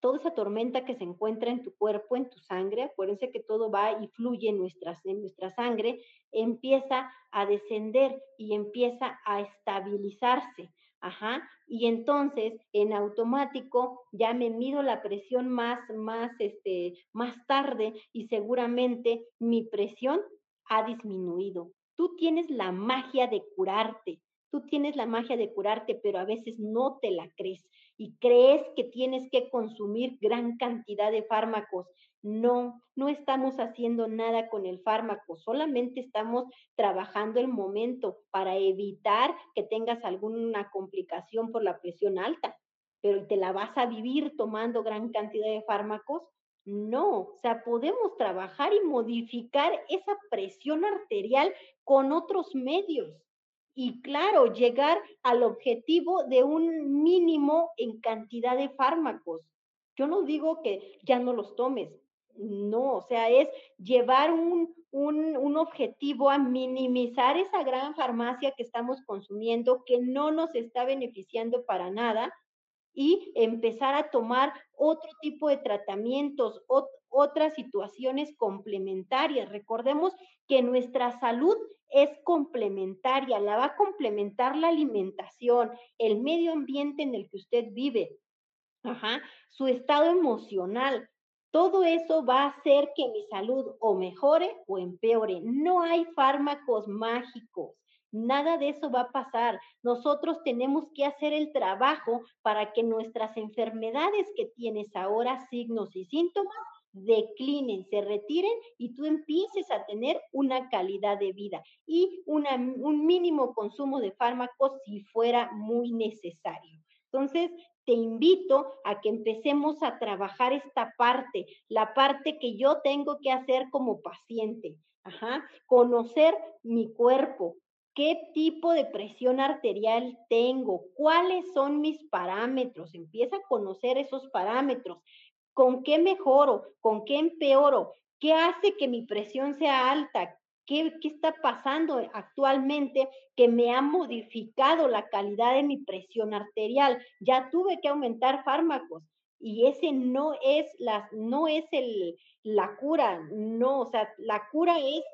toda esa tormenta que se encuentra en tu cuerpo, en tu sangre, acuérdense que todo va y fluye en en nuestra sangre, empieza a descender y empieza a estabilizarse. Ajá, y entonces en automático ya me mido la presión más, más, este, más tarde y seguramente mi presión ha disminuido. Tú tienes la magia de curarte, tú tienes la magia de curarte, pero a veces no te la crees y crees que tienes que consumir gran cantidad de fármacos no, no estamos haciendo nada con el fármaco, solamente estamos trabajando el momento para evitar que tengas alguna complicación por la presión alta. pero te la vas a vivir tomando gran cantidad de fármacos. No, o sea, podemos trabajar y modificar esa presión arterial con otros medios. Y claro, llegar al objetivo de un mínimo en cantidad de fármacos. Yo no digo que ya no los tomes, no, o sea, es llevar un, un, objetivo a minimizar esa gran farmacia que estamos consumiendo, que no nos está beneficiando para nada, y empezar a tomar otro tipo de tratamientos, otras situaciones complementarias. Recordemos que nuestra salud es complementaria, la va a complementar la alimentación, el medio ambiente en el que usted vive, su estado emocional, todo eso va a hacer que mi salud o mejore o empeore. No hay fármacos mágicos. Nada de eso va a pasar. Nosotros tenemos que hacer el trabajo para que nuestras enfermedades que tienes ahora, signos y síntomas, declinen, se retiren y tú empieces a tener una calidad de vida y un mínimo consumo de fármacos si fuera muy necesario. Entonces, te invito a que empecemos a trabajar esta parte, la parte que yo tengo que hacer como paciente. Conocer mi cuerpo, qué tipo de presión arterial tengo, cuáles son mis parámetros, empieza a conocer esos parámetros, con qué mejoro, con qué empeoro, qué hace que mi presión sea alta, ¿Qué, está pasando actualmente que me ha modificado la calidad de mi presión arterial? Ya tuve que aumentar fármacos y ese no es la, no es el, la cura, no, o sea, la cura es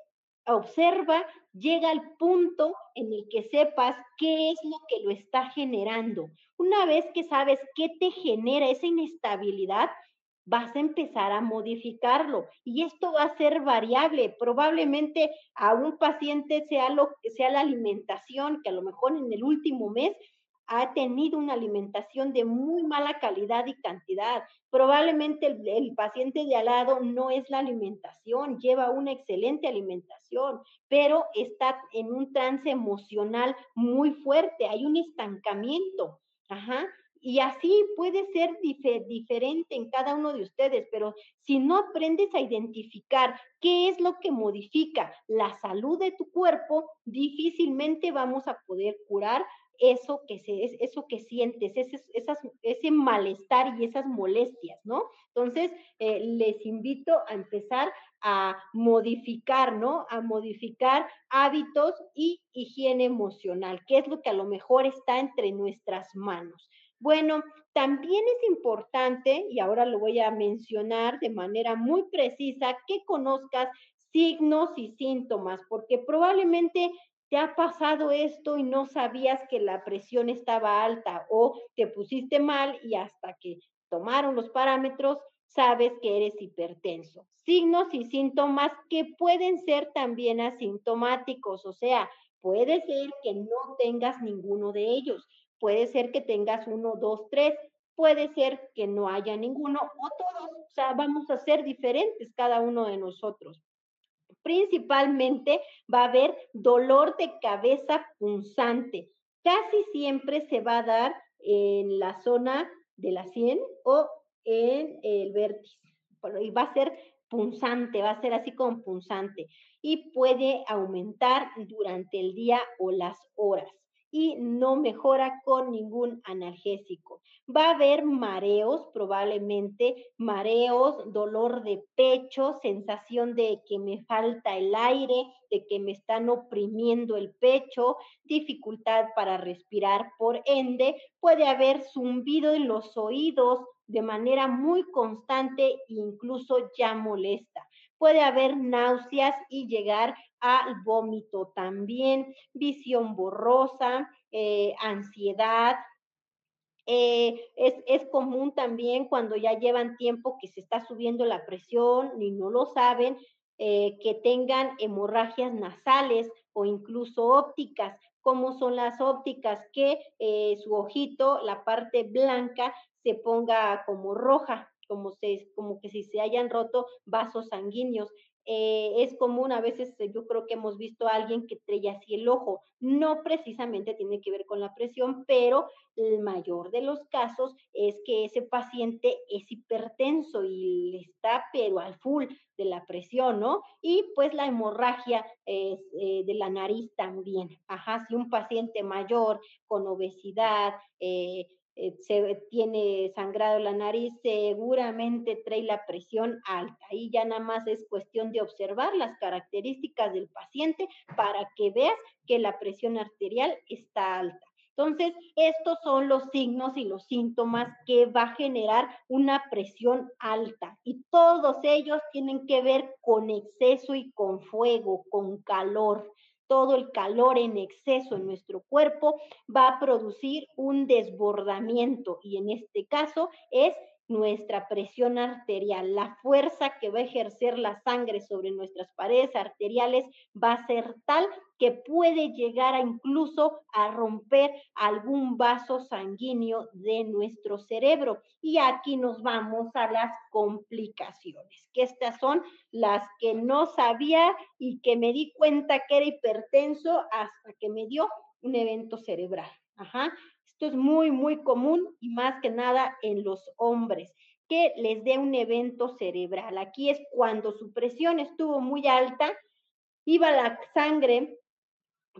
observa, llega al punto en el que sepas qué es lo que lo está generando. Una vez que sabes qué te genera esa inestabilidad, vas a empezar a modificarlo y esto va a ser variable. Probablemente a un paciente sea, lo, sea la alimentación, que a lo mejor en el último mes ha tenido una alimentación de muy mala calidad y cantidad. Probablemente el, el, paciente de al lado no es la alimentación, lleva una excelente alimentación, pero está en un trance emocional muy fuerte, hay un estancamiento. Ajá. Y así puede ser diferente en cada uno de ustedes, pero si no aprendes a identificar qué es lo que modifica la salud de tu cuerpo, difícilmente vamos a poder curar eso que, se, eso que sientes, ese, ese malestar y esas molestias, ¿no? Entonces, eh, les invito a empezar a modificar, ¿no? A modificar hábitos y higiene emocional, que es lo que a lo mejor está entre nuestras manos. Bueno, también es importante, y ahora lo voy a mencionar de manera muy precisa, que conozcas signos y síntomas, porque probablemente te ha pasado esto y no sabías que la presión estaba alta o te pusiste mal y hasta que tomaron los parámetros sabes que eres hipertenso. Signos y síntomas que pueden ser también asintomáticos, o sea, puede ser que no tengas ninguno de ellos, Puede ser que tengas uno, dos, tres, puede ser que no haya ninguno o todos, o sea, vamos a ser diferentes cada uno de nosotros. Principalmente va a haber dolor de cabeza punzante. Casi siempre se va a dar en la zona de la sien o en el vértice. Y va a ser punzante, va a ser así como punzante. Y puede aumentar durante el día o las horas y no mejora con ningún analgésico. Va a haber mareos, probablemente mareos, dolor de pecho, sensación de que me falta el aire, de que me están oprimiendo el pecho, dificultad para respirar, por ende puede haber zumbido en los oídos de manera muy constante e incluso ya molesta puede haber náuseas y llegar al vómito también, visión borrosa, eh, ansiedad. Eh, es, es, común también cuando ya llevan tiempo que se está subiendo la presión y no lo saben, eh, que tengan hemorragias nasales o incluso ópticas. como son las ópticas? Que su ojito, la parte blanca, se ponga como roja, como, se, como que si se hayan roto vasos sanguíneos. eh, es común, a veces eh, yo creo que hemos visto a alguien que trae así el ojo. No precisamente tiene que ver con la presión, pero el mayor de los casos es que ese paciente es hipertenso y está pero al full de la presión, ¿no? Y pues la hemorragia eh, de la nariz también. Ajá, si un paciente mayor con obesidad, eh, eh, se tiene sangrado la nariz, seguramente trae la presión alta. Ahí ya nada más es cuestión de observar las características del paciente para que veas que la presión arterial está alta. Entonces, estos son los signos y los síntomas que va a generar una presión alta y todos ellos tienen que ver con exceso y con fuego, con calor todo el calor en exceso en nuestro cuerpo va a producir un desbordamiento y en este caso es nuestra presión arterial. La fuerza que va a ejercer la sangre sobre nuestras paredes arteriales va a ser tal que puede llegar a incluso a romper algún vaso sanguíneo de nuestro cerebro. Y aquí nos vamos a las complicaciones, que estas son las que no sabía y que me di cuenta que era hipertenso hasta que me dio un evento cerebral. Ajá. Esto es muy, muy común y más que nada en los hombres, que les dé un evento cerebral. Aquí es cuando su presión estuvo muy alta, iba la sangre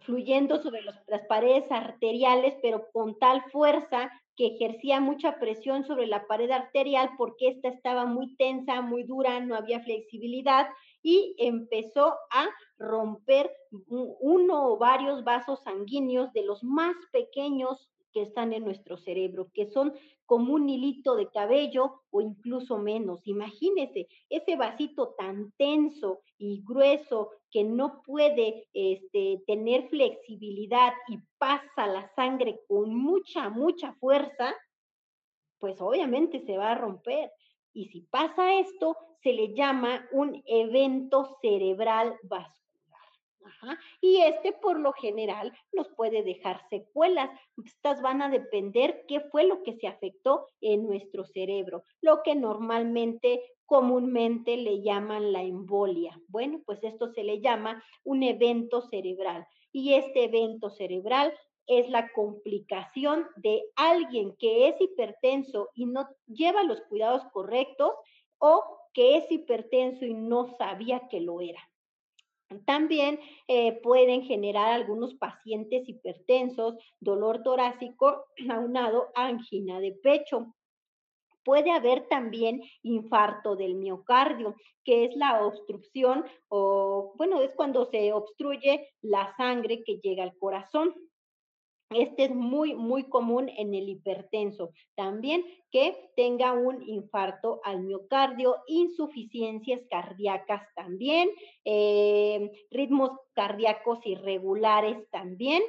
fluyendo sobre las paredes arteriales, pero con tal fuerza que ejercía mucha presión sobre la pared arterial porque esta estaba muy tensa, muy dura, no había flexibilidad y empezó a romper uno o varios vasos sanguíneos de los más pequeños que están en nuestro cerebro, que son como un hilito de cabello o incluso menos. Imagínese ese vasito tan tenso y grueso que no puede este, tener flexibilidad y pasa la sangre con mucha, mucha fuerza, pues obviamente se va a romper. Y si pasa esto, se le llama un evento cerebral vascular. Y este por lo general nos puede dejar secuelas. Estas van a depender qué fue lo que se afectó en nuestro cerebro, lo que normalmente comúnmente le llaman la embolia. Bueno, pues esto se le llama un evento cerebral. Y este evento cerebral es la complicación de alguien que es hipertenso y no lleva los cuidados correctos o que es hipertenso y no sabía que lo era. También eh, pueden generar algunos pacientes hipertensos, dolor torácico aunado angina de pecho. Puede haber también infarto del miocardio, que es la obstrucción o, bueno, es cuando se obstruye la sangre que llega al corazón. Este es muy, muy común en el hipertenso. También que tenga un infarto al miocardio, insuficiencias cardíacas también, eh, ritmos cardíacos irregulares también.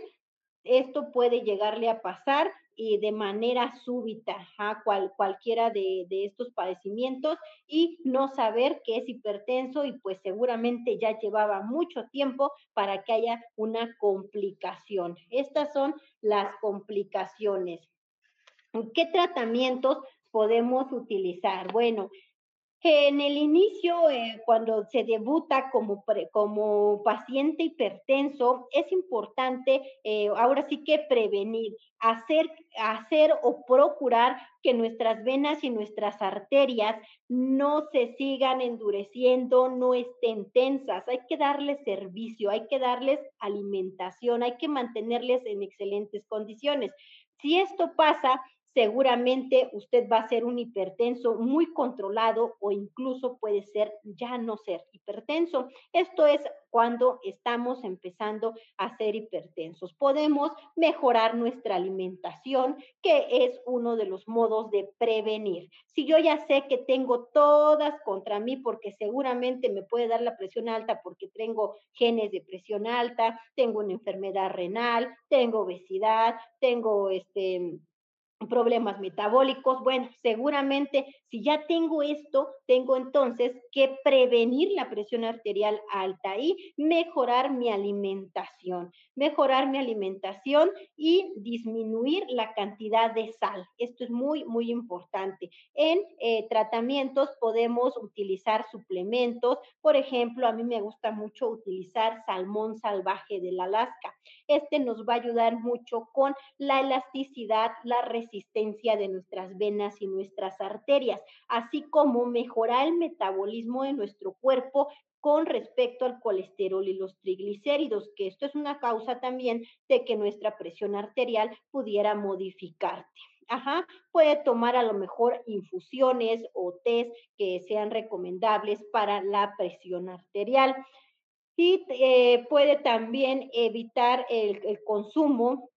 Esto puede llegarle a pasar y de manera súbita a cual, cualquiera de, de, estos padecimientos y no saber que es hipertenso y pues seguramente ya llevaba mucho tiempo para que haya una complicación. Estas son las complicaciones. ¿Qué tratamientos podemos utilizar? Bueno, en el inicio, eh, cuando se debuta como, como paciente hipertenso, es importante eh, ahora sí que prevenir, hacer, hacer o procurar que nuestras venas y nuestras arterias no se sigan endureciendo, no estén tensas. Hay que darles servicio, hay que darles alimentación, hay que mantenerles en excelentes condiciones. Si esto pasa, seguramente usted va a ser un hipertenso muy controlado o incluso puede ser ya no ser hipertenso. Esto es cuando estamos empezando a ser hipertensos. Podemos mejorar nuestra alimentación, que es uno de los modos de prevenir. Si yo ya sé que tengo todas contra mí porque seguramente me puede dar la presión alta porque tengo genes de presión alta, tengo una enfermedad renal, tengo obesidad, tengo este problemas metabólicos. Bueno, seguramente si ya tengo esto, tengo entonces que prevenir la presión arterial alta y mejorar mi alimentación, mejorar mi alimentación y disminuir la cantidad de sal. Esto es muy, muy importante. En eh, tratamientos podemos utilizar suplementos. Por ejemplo, a mí me gusta mucho utilizar salmón salvaje del Alaska. Este nos va a ayudar mucho con la elasticidad, la resistencia de nuestras venas y nuestras arterias, así como mejorar el metabolismo de nuestro cuerpo con respecto al colesterol y los triglicéridos, que esto es una causa también de que nuestra presión arterial pudiera modificarte. Ajá, puede tomar a lo mejor infusiones o test que sean recomendables para la presión arterial y eh, puede también evitar el, el consumo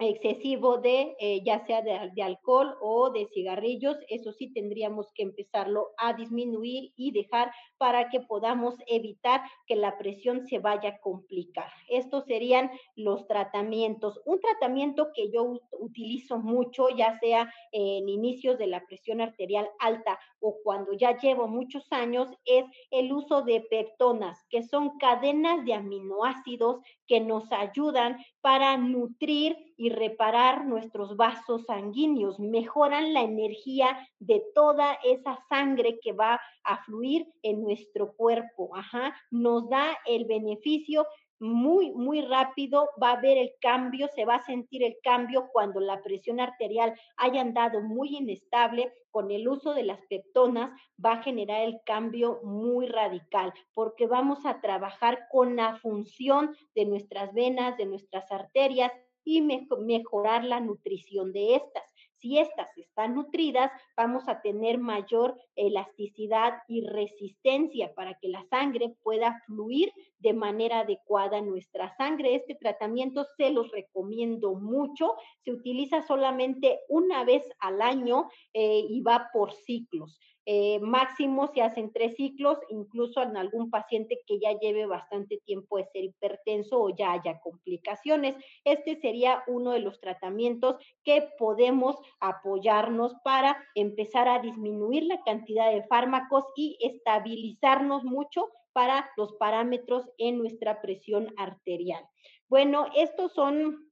excesivo de eh, ya sea de, alcohol o de cigarrillos, eso sí tendríamos que empezarlo a disminuir y dejar para que podamos evitar que la presión se vaya a complicar. Estos serían los tratamientos. Un tratamiento que yo utilizo mucho, ya sea en inicios de la presión arterial alta o cuando ya llevo muchos años, es el uso de peptonas, que son cadenas de aminoácidos que nos ayudan para nutrir y reparar nuestros vasos sanguíneos, mejoran la energía de toda esa sangre que va a fluir en nuestro cuerpo, ajá, nos da el beneficio muy, muy rápido, va a haber el cambio, se va a sentir el cambio cuando la presión arterial haya andado muy inestable, con el uso de las peptonas va a generar el cambio muy radical, porque vamos a trabajar con la función de nuestras venas, de nuestras arterias y mejorar la nutrición de estas. Si estas están nutridas, vamos a tener mayor elasticidad y resistencia para que la sangre pueda fluir de manera adecuada nuestra sangre. Este tratamiento se los recomiendo mucho. Se utiliza solamente una vez al año eh, y va por ciclos. Eh, máximo se hacen tres ciclos, incluso en algún paciente que ya lleve bastante tiempo de ser hipertenso o ya haya complicaciones. Este sería uno de los tratamientos que podemos apoyarnos para empezar a disminuir la cantidad de fármacos y estabilizarnos mucho para los parámetros en nuestra presión arterial. Bueno, estos son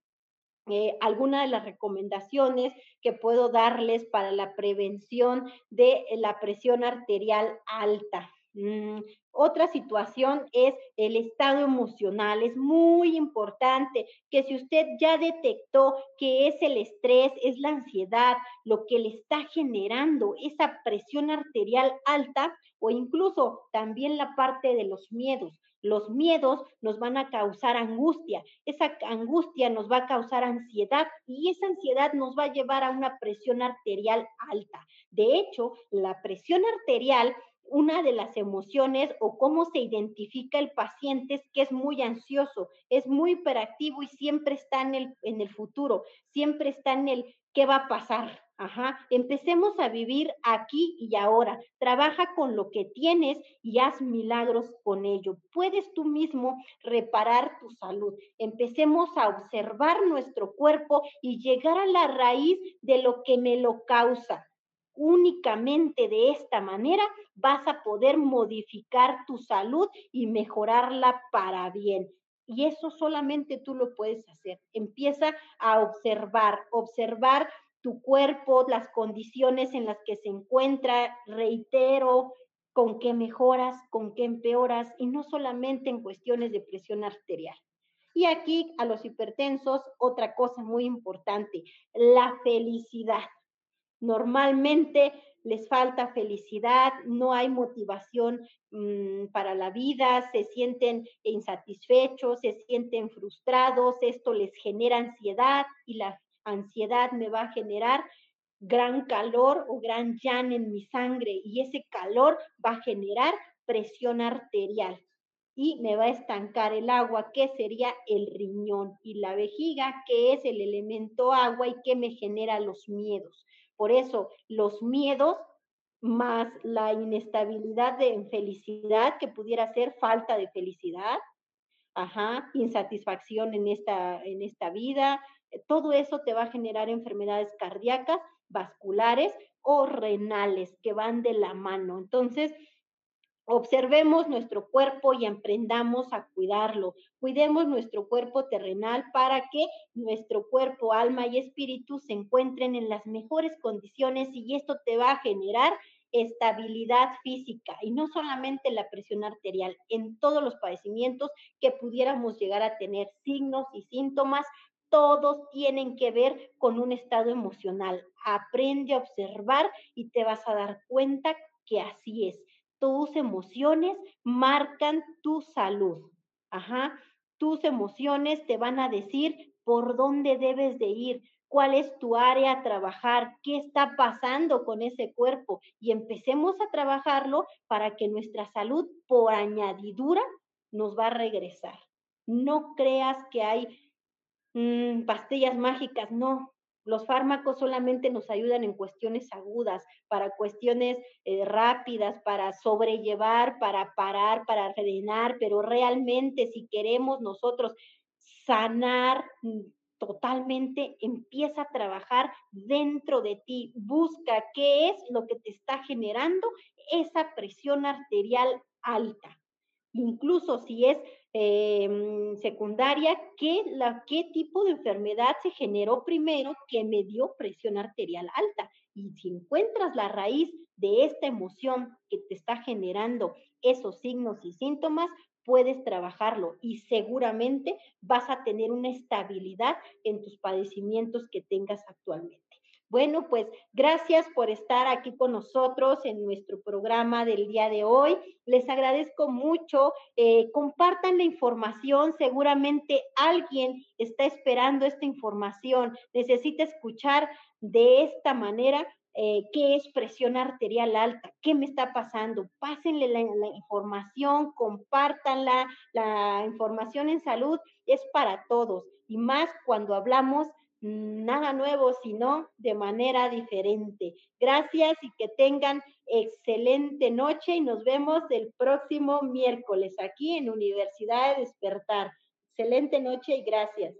eh, algunas de las recomendaciones que puedo darles para la prevención de la presión arterial alta. Mm, otra situación es el estado emocional. Es muy importante que si usted ya detectó que es el estrés, es la ansiedad, lo que le está generando esa presión arterial alta o incluso también la parte de los miedos. Los miedos nos van a causar angustia, esa angustia nos va a causar ansiedad y esa ansiedad nos va a llevar a una presión arterial alta. De hecho, la presión arterial una de las emociones o cómo se identifica el paciente es que es muy ansioso, es muy hiperactivo y siempre está en el, en el futuro, siempre está en el qué va a pasar, Ajá, empecemos a vivir aquí y ahora. Trabaja con lo que tienes y haz milagros con ello. Puedes tú mismo reparar tu salud. Empecemos a observar nuestro cuerpo y llegar a la raíz de lo que me lo causa. Únicamente de esta manera vas a poder modificar tu salud y mejorarla para bien. Y eso solamente tú lo puedes hacer. Empieza a observar, observar tu cuerpo, las condiciones en las que se encuentra, reitero, con qué mejoras, con qué empeoras, y no solamente en cuestiones de presión arterial. Y aquí a los hipertensos, otra cosa muy importante, la felicidad. Normalmente les falta felicidad, no hay motivación mmm, para la vida, se sienten insatisfechos, se sienten frustrados, esto les genera ansiedad y la ansiedad me va a generar gran calor o gran llan en mi sangre y ese calor va a generar presión arterial y me va a estancar el agua, que sería el riñón, y la vejiga, que es el elemento agua y que me genera los miedos. Por eso, los miedos más la inestabilidad de felicidad, que pudiera ser falta de felicidad, ajá, insatisfacción en esta, en esta vida, todo eso te va a generar enfermedades cardíacas, vasculares o renales que van de la mano. Entonces, Observemos nuestro cuerpo y emprendamos a cuidarlo. Cuidemos nuestro cuerpo terrenal para que nuestro cuerpo, alma y espíritu se encuentren en las mejores condiciones y esto te va a generar estabilidad física y no solamente la presión arterial, en todos los padecimientos que pudiéramos llegar a tener signos y síntomas, todos tienen que ver con un estado emocional. Aprende a observar y te vas a dar cuenta que así es tus emociones marcan tu salud. Ajá. Tus emociones te van a decir por dónde debes de ir, cuál es tu área a trabajar, qué está pasando con ese cuerpo y empecemos a trabajarlo para que nuestra salud por añadidura nos va a regresar. No creas que hay mm, pastillas mágicas, no, los fármacos solamente nos ayudan en cuestiones agudas, para cuestiones eh, rápidas, para sobrellevar, para parar, para frenar, pero realmente si queremos nosotros sanar mm, totalmente, empieza a trabajar dentro de ti, busca qué es lo que te está generando esa presión arterial alta. Incluso si es Em, secundaria, ¿qué, la, qué tipo de enfermedad se generó primero que me dio presión arterial alta. Y si encuentras la raíz de esta emoción que te está generando esos signos y síntomas, puedes trabajarlo y seguramente vas a tener una estabilidad en tus padecimientos que tengas actualmente. Bueno, pues gracias por estar aquí con nosotros en nuestro programa del día de hoy. Les agradezco mucho. Eh, compartan la información. Seguramente alguien está esperando esta información. Necesita escuchar de esta manera eh, qué es presión arterial alta, qué me está pasando. Pásenle la, información, compártanla. La información en salud es para todos y más cuando hablamos nada nuevo, sino de manera diferente. Gracias y que tengan excelente noche y nos vemos el próximo miércoles aquí en Universidad de Despertar. Excelente noche y gracias.